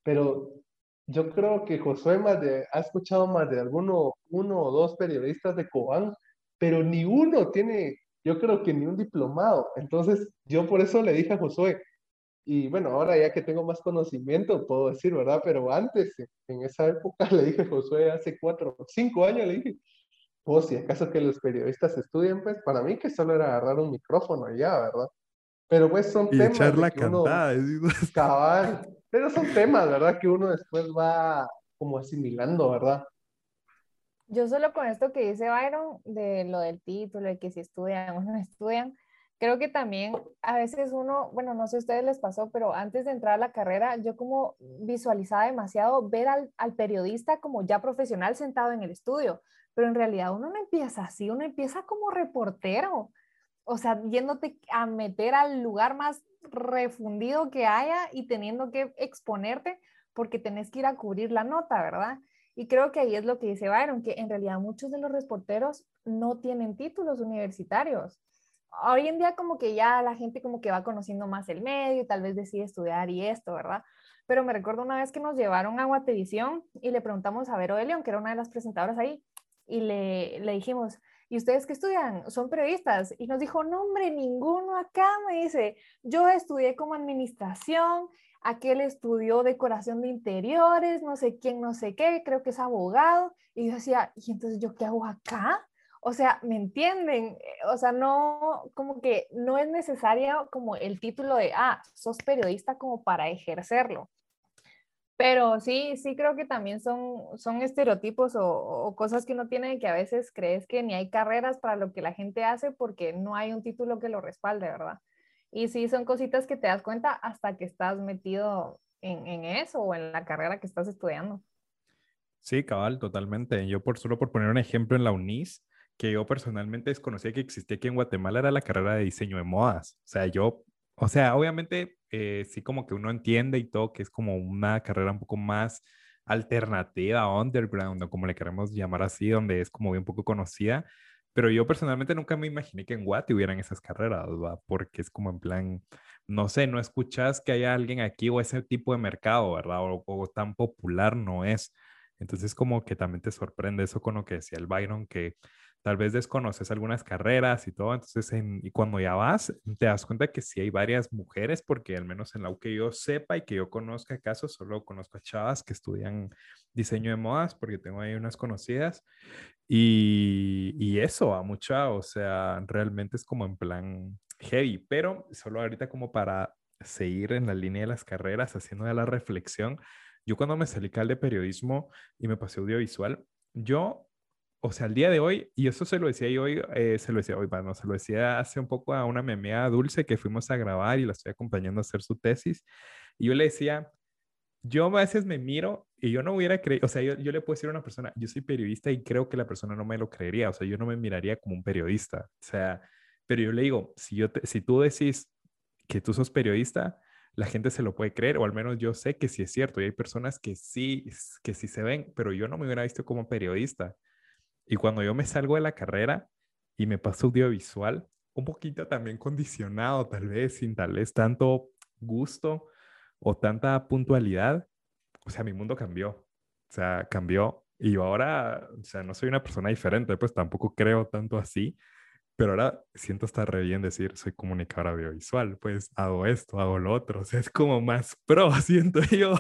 Speaker 4: pero yo creo que Josué más de, ha escuchado más de alguno, uno o dos periodistas de Cobán, pero ni uno tiene, yo creo que ni un diplomado. Entonces, yo por eso le dije a Josué, y bueno, ahora ya que tengo más conocimiento, puedo decir, ¿verdad? Pero antes, en esa época, le dije a Josué, hace cuatro, cinco años, le dije, pues si acaso que los periodistas estudien, pues para mí que solo era agarrar un micrófono allá, ¿verdad? Pero pues son
Speaker 2: y
Speaker 4: temas.
Speaker 2: Echar la cantada.
Speaker 4: Cabal. Pero son temas, ¿verdad? Que uno después va como asimilando, ¿verdad?
Speaker 5: Yo solo con esto que dice Byron, de lo del título, de que si estudian o no estudian, creo que también a veces uno, bueno, no sé a ustedes les pasó, pero antes de entrar a la carrera, yo como visualizaba demasiado ver al, al periodista como ya profesional sentado en el estudio, pero en realidad uno no empieza así, uno empieza como reportero, o sea, yéndote a meter al lugar más refundido que haya y teniendo que exponerte porque tenés que ir a cubrir la nota, ¿verdad? Y creo que ahí es lo que dice Byron, que en realidad muchos de los reporteros no tienen títulos universitarios. Hoy en día como que ya la gente como que va conociendo más el medio y tal vez decide estudiar y esto, ¿verdad? Pero me recuerdo una vez que nos llevaron a Guatevisión y le preguntamos a Vero de León, que era una de las presentadoras ahí, y le, le dijimos, ¿y ustedes qué estudian? ¿Son periodistas? Y nos dijo, no, ninguno acá, me dice, yo estudié como administración, aquel estudió decoración de interiores, no sé quién, no sé qué, creo que es abogado. Y yo decía, ¿y entonces yo qué hago acá? O sea, ¿me entienden? O sea, no, como que no es necesario como el título de, ah, sos periodista como para ejercerlo. Pero sí, sí creo que también son, son estereotipos o, cosas que uno tiene que a veces crees que ni hay carreras para lo que la gente hace porque no hay un título que lo respalde, ¿verdad? Y sí, son cositas que te das cuenta hasta que estás metido en, en eso o en la carrera que estás estudiando.
Speaker 2: Sí, cabal, totalmente. Yo por solo por poner un ejemplo en la UNIS, que yo personalmente desconocía que existía aquí en Guatemala, era la carrera de diseño de modas. O sea, yo, o sea, obviamente eh, sí como que uno entiende y todo que es como una carrera un poco más alternativa, underground, o como le queremos llamar así, donde es como bien poco conocida. Pero yo personalmente nunca me imaginé que en Guate hubieran esas carreras. Porque es como en plan, no sé, no escuchas que haya alguien aquí o ese tipo de mercado, ¿verdad? O, tan popular no es. Entonces como que también te sorprende eso con lo que decía el Byron, que tal vez desconoces algunas carreras y todo, entonces y cuando ya vas, te das cuenta que sí hay varias mujeres, porque al menos en la U que yo sepa y que yo conozca casos, solo conozco a chavas que estudian diseño de modas, porque tengo ahí unas conocidas, y, y eso, a mucha, o sea, realmente es como en plan heavy, pero solo ahorita como para seguir en la línea de las carreras, haciendo de la reflexión, yo cuando me salí cal de periodismo y me pasé audiovisual, yo o sea, al día de hoy, y eso se lo decía yo hoy, eh, se lo decía hoy, bueno, se lo decía hace un poco a una memea dulce que fuimos a grabar y la estoy acompañando a hacer su tesis. Y yo le decía, yo a veces me miro y yo no hubiera creído, o sea, yo, yo, le puedo decir a una persona, yo soy periodista y creo que la persona no me lo creería, o sea, yo no me miraría como un periodista, o sea, pero yo le digo, si, yo si tú decís que tú sos periodista, la gente se lo puede creer, o al menos yo sé que sí es cierto, y hay personas que sí, que sí se ven, pero yo no me hubiera visto como periodista. Y cuando yo me salgo de la carrera y me paso audiovisual, un poquito también condicionado, tal vez, sin tal vez tanto gusto o tanta puntualidad, o sea, mi mundo cambió. O sea, cambió. Y yo ahora, o sea, no soy una persona diferente, pues tampoco creo tanto así, pero ahora siento estar re bien decir, soy comunicador audiovisual, pues hago esto, hago lo otro, o sea, es como más pro, siento yo.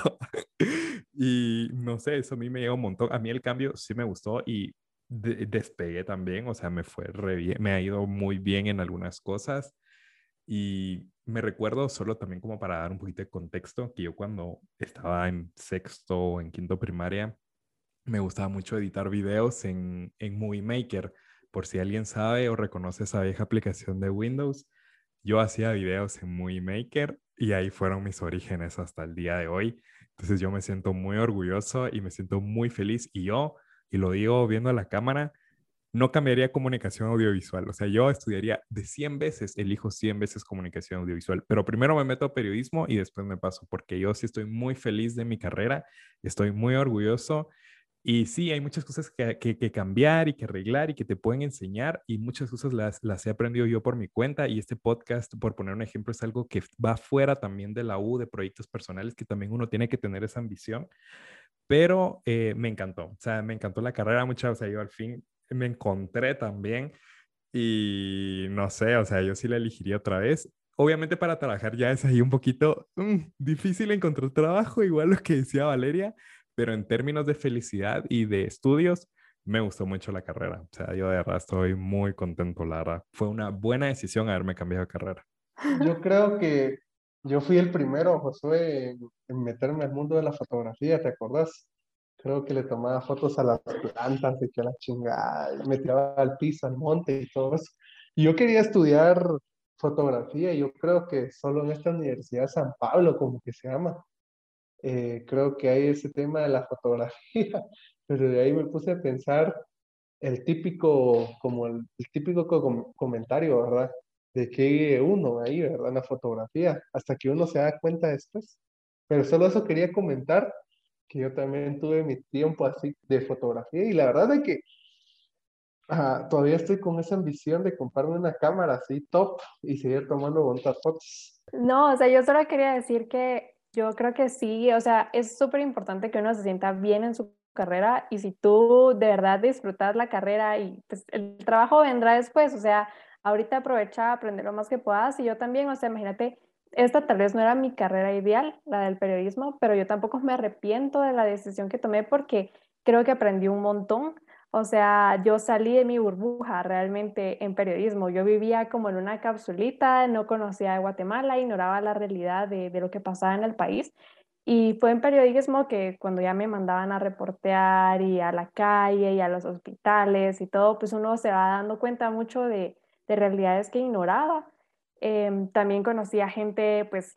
Speaker 2: y no sé, eso a mí me llegó un montón. A mí el cambio sí me gustó y despegué también, o sea, me fue me ha ido muy bien en algunas cosas y me recuerdo solo también como para dar un poquito de contexto, que yo cuando estaba en sexto o en quinto primaria, me gustaba mucho editar videos en, en Movie Maker, por si alguien sabe o reconoce esa vieja aplicación de Windows. Yo hacía videos en Movie Maker y ahí fueron mis orígenes hasta el día de hoy. Entonces yo me siento muy orgulloso y me siento muy feliz y yo y lo digo viendo a la cámara, no cambiaría comunicación audiovisual. O sea, yo estudiaría de 100 veces, elijo 100 veces comunicación audiovisual, pero primero me meto a periodismo y después me paso, porque yo sí estoy muy feliz de mi carrera, estoy muy orgulloso y sí, hay muchas cosas que, que, cambiar y que arreglar y que te pueden enseñar y muchas cosas las, las he aprendido yo por mi cuenta y este podcast, por poner un ejemplo, es algo que va fuera también de la U, de proyectos personales, que también uno tiene que tener esa ambición pero eh, me encantó, o sea, me encantó la carrera mucho, o sea, yo al fin me encontré también y no sé, o sea, yo sí la elegiría otra vez. Obviamente para trabajar ya es ahí un poquito mm, difícil encontrar trabajo, igual lo que decía Valeria, pero en términos de felicidad y de estudios, me gustó mucho la carrera. O sea, yo de verdad estoy muy contento, Lara. Fue una buena decisión haberme cambiado de carrera.
Speaker 4: Yo creo que yo fui el primero, Josué, en, meterme al mundo de la fotografía, ¿te acordás? Creo que le tomaba fotos a las plantas y que a la chingada, me tiraba al piso, al monte y todo eso. Y yo quería estudiar fotografía y yo creo que solo en esta Universidad de San Pablo, como que se llama, eh, creo que hay ese tema de la fotografía, pero de ahí me puse a pensar el típico, como el típico comentario, ¿verdad? De que uno ahí, ¿verdad? En la fotografía, hasta que uno se da cuenta después. Pero solo eso quería comentar, que yo también tuve mi tiempo así de fotografía y la verdad es que todavía estoy con esa ambición de comprarme una cámara así top y seguir tomando bonitas fotos.
Speaker 3: No, o sea, yo solo quería decir que yo creo que sí, o sea, es súper importante que uno se sienta bien en su carrera y si tú de verdad disfrutas la carrera y pues, el trabajo vendrá después, o sea, ahorita aprovecha aprender lo más que puedas y yo también, o sea, imagínate, esta tal vez no era mi carrera ideal, la del periodismo, pero yo tampoco me arrepiento de la decisión que tomé porque creo que aprendí un montón. O sea, yo salí de mi burbuja realmente en periodismo. Yo vivía como en una capsulita, no conocía a Guatemala, ignoraba la realidad de, de, lo que pasaba en el país. Y fue en periodismo que cuando ya me mandaban a reportear y a la calle y a los hospitales y todo, pues uno se va dando cuenta mucho de, de realidades que ignoraba. Em, también conocí a gente, pues,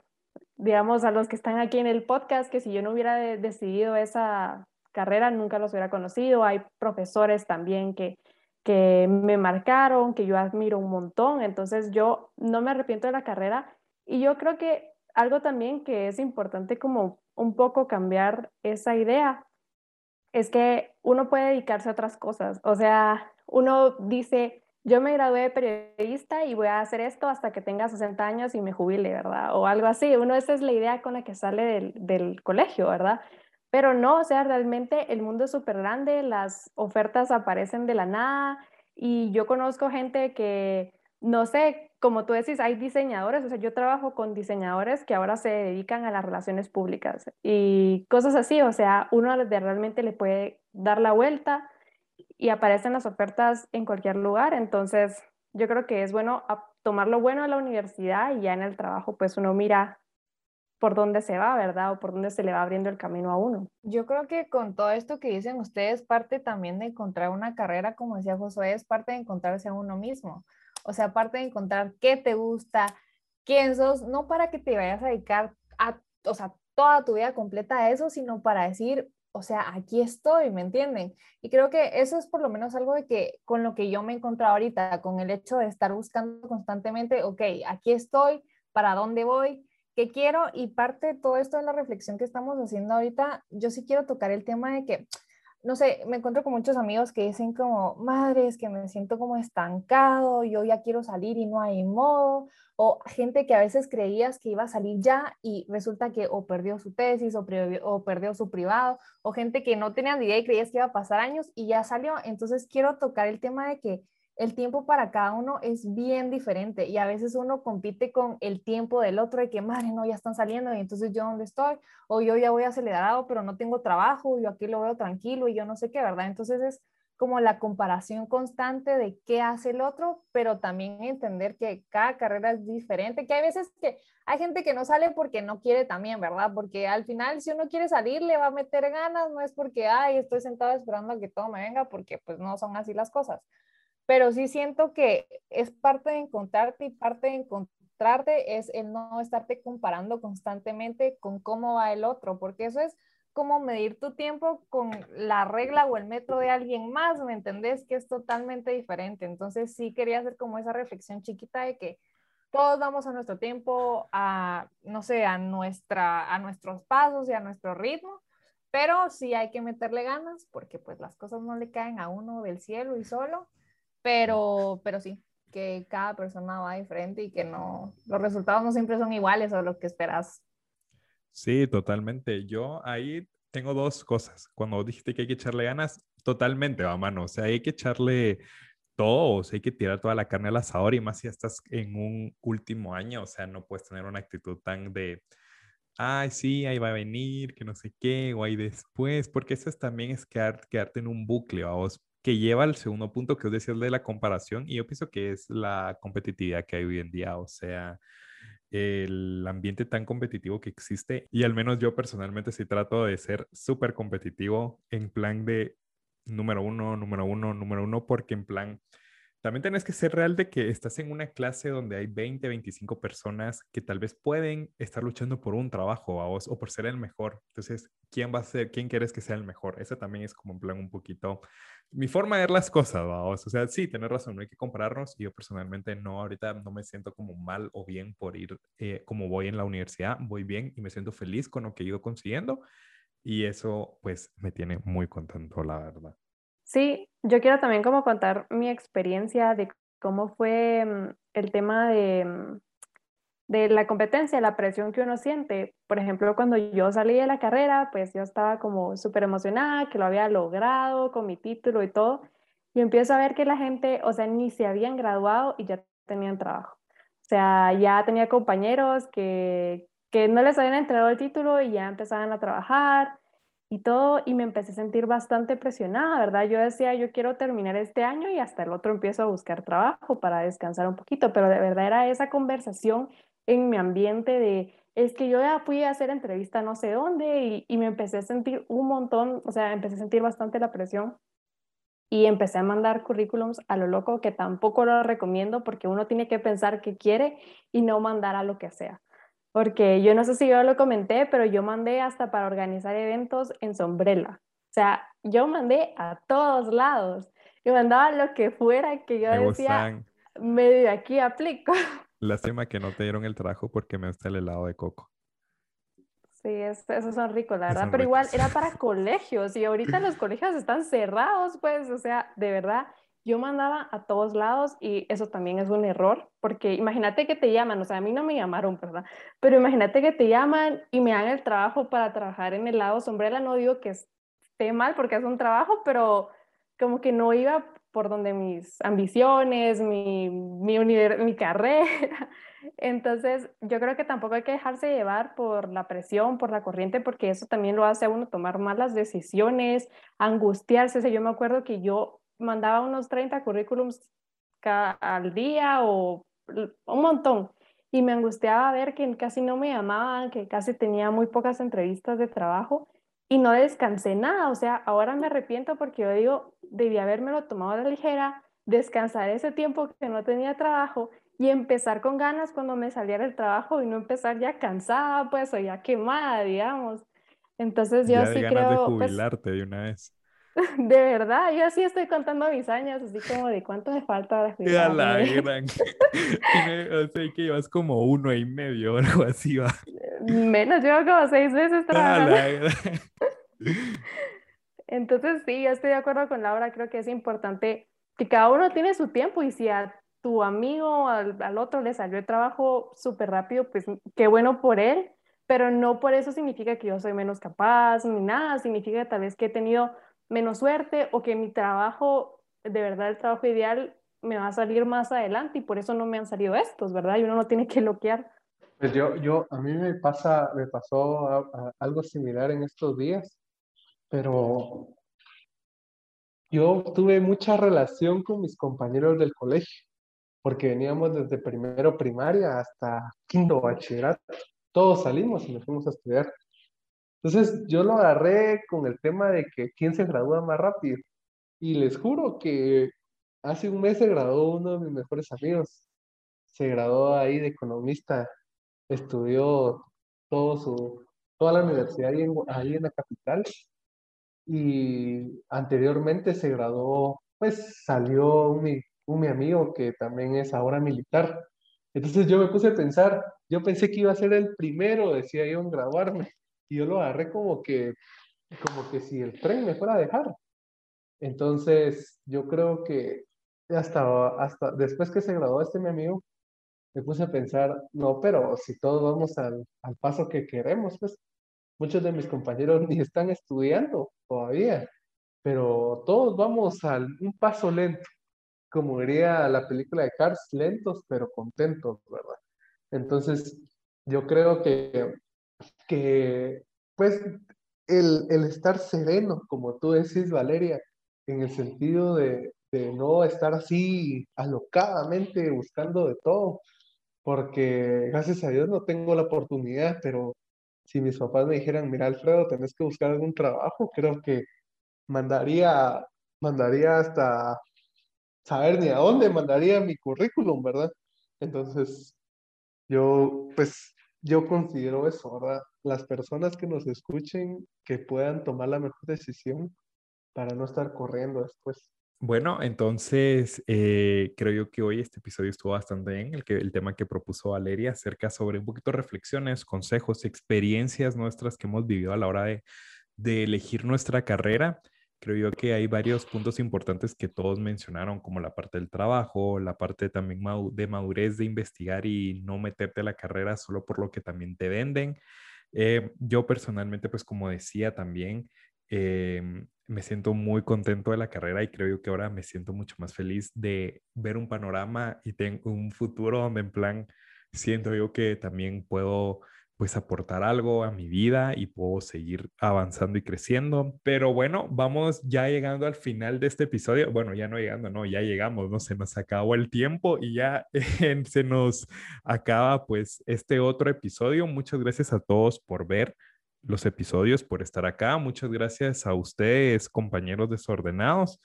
Speaker 3: digamos, a los que están aquí en el podcast, que si yo no hubiera decidido esa carrera, nunca los hubiera conocido. Hay profesores también que, que me marcaron, que yo admiro un montón. Entonces, yo no me arrepiento de la carrera y yo creo que algo también que es importante como un poco cambiar esa idea es que uno puede dedicarse a otras cosas. O sea, uno dice, yo me gradué de periodista y voy a hacer esto hasta que tenga 60 años y me jubile, ¿verdad? O algo así. Uno, esa es la idea con la que sale del, del colegio, ¿verdad? Pero no, o sea, realmente el mundo es súper grande, las ofertas aparecen de la nada y yo conozco gente que, no sé, como tú decís, hay diseñadores, o sea, yo trabajo con diseñadores que ahora se dedican a las relaciones públicas y cosas así, o sea, uno de realmente le puede dar la vuelta y aparecen las ofertas en cualquier lugar, entonces yo creo que es bueno tomar lo bueno de la universidad y ya en el trabajo pues uno mira por dónde se va, ¿verdad? O por dónde se le va abriendo el camino a uno.
Speaker 5: Yo creo que con todo esto que dicen ustedes, parte también de encontrar una carrera, como decía Josué, es parte de encontrarse a uno mismo. O sea, parte de encontrar qué te gusta, quién sos, no para que te vayas a dedicar a, o sea, toda tu vida completa a eso, sino para decir, o sea, aquí estoy, ¿me entienden? Y creo que eso es por lo menos algo de que con lo que yo me he encontrado ahorita, con el hecho de estar buscando constantemente, ok, aquí estoy, ¿para dónde voy? que quiero y parte de todo esto de la reflexión que estamos haciendo ahorita, yo sí quiero tocar el tema de que, no sé, me encuentro con muchos amigos que dicen como, madre, es que me siento como estancado, yo ya quiero salir y no hay modo, o gente que a veces creías que iba a salir ya y resulta que o perdió su tesis o, o perdió su privado, o gente que no tenía ni idea y creías que iba a pasar años y ya salió. Entonces quiero tocar el tema de que el tiempo para cada uno es bien diferente y a veces uno compite con el tiempo del otro de que, madre, no, ya están saliendo y entonces yo dónde estoy, o yo ya voy acelerado, pero no tengo trabajo, yo aquí lo veo tranquilo y yo no sé qué, ¿verdad? Entonces es como la comparación constante de qué hace el otro, pero también entender que cada carrera es diferente, que hay veces que hay gente que no sale porque no quiere también, ¿verdad? Porque al final si uno quiere salir le va a meter ganas, no es porque, ay, estoy sentado esperando a que todo me venga, porque pues no son así las cosas pero sí siento que es parte de encontrarte y parte de encontrarte es el no estarte comparando constantemente con cómo va el otro, porque eso es como medir tu tiempo con la regla o el metro de alguien más, ¿me entendés? Que es totalmente diferente. Entonces sí quería hacer como esa reflexión chiquita de que todos vamos a nuestro tiempo, a, no sé, a, nuestra, a nuestros pasos y a nuestro ritmo, pero sí hay que meterle ganas porque pues las cosas no le caen a uno del cielo y solo pero, pero sí, que cada persona va diferente y que no, los resultados no siempre son iguales a lo que esperas.
Speaker 2: Sí, totalmente. Yo ahí tengo dos cosas. Cuando dijiste que hay que echarle ganas, totalmente, va, mano. O sea, hay que echarle todo, o sea, hay que tirar toda la carne al asador y más si estás en un último año, o sea, no puedes tener una actitud tan de, ay, sí, ahí va a venir, que no sé qué, o ahí después, porque eso es, también es quedar, quedarte en un bucle, vos que lleva al segundo punto que os decía de la comparación y yo pienso que es la competitividad que hay hoy en día, o sea, el ambiente tan competitivo que existe y al menos yo personalmente sí trato de ser súper competitivo en plan de número uno, número uno, número uno, porque en plan también tenés que ser real de que estás en una clase donde hay 20, 25 personas que tal vez pueden estar luchando por un trabajo a vos o por ser el mejor. Entonces, ¿quién va a ser, quién quieres que sea el mejor? Ese también es como en plan un poquito mi forma de ver las cosas, vos. O sea, sí, tenés razón, no hay que compararnos. Yo personalmente no, ahorita no me siento como mal o bien por ir eh, como voy en la universidad, voy bien y me siento feliz con lo que he ido consiguiendo. Y eso, pues, me tiene muy contento, la verdad.
Speaker 3: Sí, yo quiero también como contar mi experiencia de cómo fue mm, el tema de, mm, de la competencia, la presión que uno siente. Por ejemplo, cuando yo salí de la carrera, pues yo estaba como súper emocionada, que lo había logrado con mi título y todo. Y empiezo a ver que la gente, o sea, ni se habían graduado y ya tenían trabajo. O sea, ya tenía compañeros que, que no les habían entregado el título y ya empezaban a trabajar y todo, y me empecé a sentir bastante presionada, ¿verdad? Yo decía, yo quiero terminar este año y hasta el otro empiezo a buscar trabajo para descansar un poquito, pero de verdad era esa conversación en mi ambiente de, es que yo ya fui a hacer entrevista no sé dónde y, y me empecé a sentir un montón, o sea, empecé a sentir bastante la presión y empecé a mandar currículums a lo loco, que tampoco lo recomiendo porque uno tiene que pensar qué quiere y no mandar a lo que sea porque yo no sé si yo lo comenté, pero yo mandé hasta para organizar eventos en sombrela. O sea, yo mandé a todos lados. Yo mandaba lo que fuera que yo decía, medio de aquí aplico.
Speaker 2: Lástima que no te dieron el trabajo porque me gusta el helado de coco.
Speaker 3: Sí, es- esos son ricos, la verdad, pero igual era para colegios y ahorita los colegios están cerrados, pues, o sea, de verdad, yo mandaba a todos lados y eso también es un error, porque imagínate que te llaman, o sea, a mí no me llamaron, ¿verdad? Pero imagínate que te llaman y me dan el trabajo para trabajar en el lado sombrera, no digo que esté mal porque es un trabajo, pero como que no iba por donde mis ambiciones, mi, mi, mi carrera. Entonces, yo creo que tampoco hay que dejarse llevar por la presión, por la corriente, porque eso también lo hace a uno tomar malas decisiones, angustiarse. O sea, yo me acuerdo que yo mandaba unos 30 currículums ca- al día o un montón. Y me angustiaba ver que casi no me llamaban, que casi tenía muy pocas entrevistas de trabajo y no descansé nada. O sea, ahora me arrepiento porque yo digo, debí habérmelo tomado a la ligera, descansar ese tiempo que no tenía trabajo y empezar con ganas cuando me saliera el trabajo y no empezar ya cansada, pues, o ya quemada, digamos. Entonces yo
Speaker 2: Ya de
Speaker 3: sí
Speaker 2: ganas de
Speaker 3: creo, pues,
Speaker 2: jubilarte de una vez.
Speaker 3: de verdad, yo sí estoy contando mis años, así como de cuánto me falta para
Speaker 2: A la gran. O sea, que llevas como uno y medio o algo así, va.
Speaker 3: Menos, llevo como seis meses
Speaker 2: A
Speaker 3: trabajando. Entonces, sí, yo estoy de acuerdo con Laura, creo que es importante que cada uno tiene su tiempo y si a tu amigo, al, al otro le salió el trabajo súper rápido, pues qué bueno por él, pero no por eso significa que yo soy menos capaz ni nada, significa tal vez que he tenido menos suerte o que mi trabajo, de verdad el trabajo ideal me va a salir más adelante y por eso no me han salido estos, ¿verdad? Y uno no tiene que bloquear.
Speaker 4: Pues yo, yo, a mí me pasa, me pasó a- a- algo similar en estos días, pero yo tuve mucha relación con mis compañeros del colegio, porque veníamos desde primero primaria hasta quinto bachillerato. Todos salimos y nos fuimos a estudiar. Entonces yo lo agarré con el tema de que quién se gradúa más rápido. Y les juro que hace un mes se graduó uno de mis mejores amigos. Se graduó ahí de economista estudió todo su, toda la universidad ahí en, ahí en la capital y anteriormente se graduó, pues salió un, un mi amigo que también es ahora militar. Entonces yo me puse a pensar, yo pensé que iba a ser el primero, decía yo, en graduarme, y yo lo agarré como que, como que si el tren me fuera a dejar. Entonces yo creo que hasta, hasta después que se graduó este mi amigo, me puse a pensar, no, pero si todos vamos al, al paso que queremos, pues muchos de mis compañeros ni están estudiando todavía, pero todos vamos al un paso lento, como diría la película de Cars, lentos pero contentos, ¿verdad? Entonces, yo creo que, que pues, el, el estar sereno, como tú decís, Valeria, en el sentido de, de no estar así alocadamente buscando de todo, porque gracias a Dios no tengo la oportunidad, pero si mis papás me dijeran, mira, Alfredo, tenés que buscar algún trabajo, creo que mandaría, mandaría hasta saber ni a dónde mandaría mi currículum, ¿verdad? Entonces, yo, pues, yo considero eso, ¿verdad? Las personas que nos escuchen, que puedan tomar la mejor decisión para no estar corriendo después.
Speaker 2: Bueno, entonces eh, creo yo que hoy este episodio estuvo bastante bien, el, que, el tema que propuso Valeria acerca sobre un poquito reflexiones, consejos, experiencias nuestras que hemos vivido a la hora de, de elegir nuestra carrera. Creo yo que hay varios puntos importantes que todos mencionaron, como la parte del trabajo, la parte también de madurez de investigar y no meterte a la carrera solo por lo que también te venden. Eh, yo personalmente, pues como decía también, eh, me siento muy contento de la carrera y creo yo que ahora me siento mucho más feliz de ver un panorama y tengo un futuro donde en plan siento yo que también puedo pues aportar algo a mi vida y puedo seguir avanzando y creciendo. Pero bueno, vamos ya llegando al final de este episodio. Bueno, ya no llegando, no, ya llegamos, no se nos acabó el tiempo y ya eh, se nos acaba pues este otro episodio. Muchas gracias a todos por ver los episodios, por estar acá. Muchas gracias a ustedes, compañeros desordenados.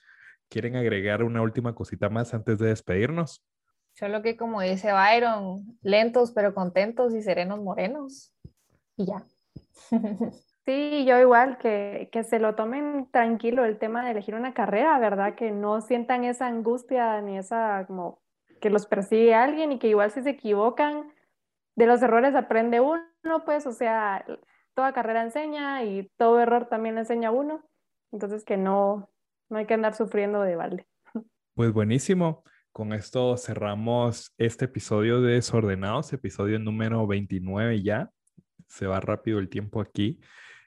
Speaker 2: ¿Quieren agregar una última cosita más antes de despedirnos?
Speaker 5: Solo que como dice Byron, lentos pero contentos y serenos morenos. Y ya.
Speaker 3: Sí, yo igual, que, que se lo tomen tranquilo el tema de elegir una carrera, ¿verdad? Que no sientan esa angustia ni esa como que los persigue alguien y que igual si se equivocan, de los errores aprende uno, pues, o sea, toda carrera enseña y todo error también enseña a uno. Entonces que no, no hay que andar sufriendo de balde.
Speaker 2: Pues buenísimo. Con esto cerramos este episodio de Desordenados, episodio número 29 ya. Se va rápido el tiempo aquí.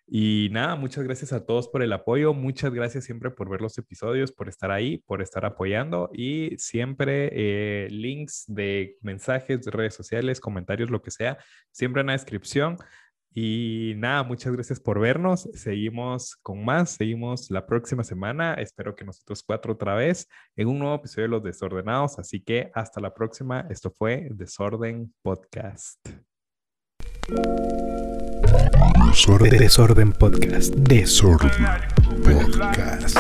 Speaker 2: Y nada, muchas gracias a todos por el apoyo, muchas gracias siempre por ver los episodios, por estar ahí, por estar apoyando y siempre eh, links de mensajes, de redes sociales, comentarios, lo que sea, siempre en la descripción. Y nada, muchas gracias por vernos. Seguimos con más, seguimos la próxima semana. Espero que nosotros cuatro otra vez en un nuevo episodio de Los Desordenados. Así que hasta la próxima. Esto fue Desorden Podcast.
Speaker 1: Desorden, Desorden Podcast. Desorden Podcast.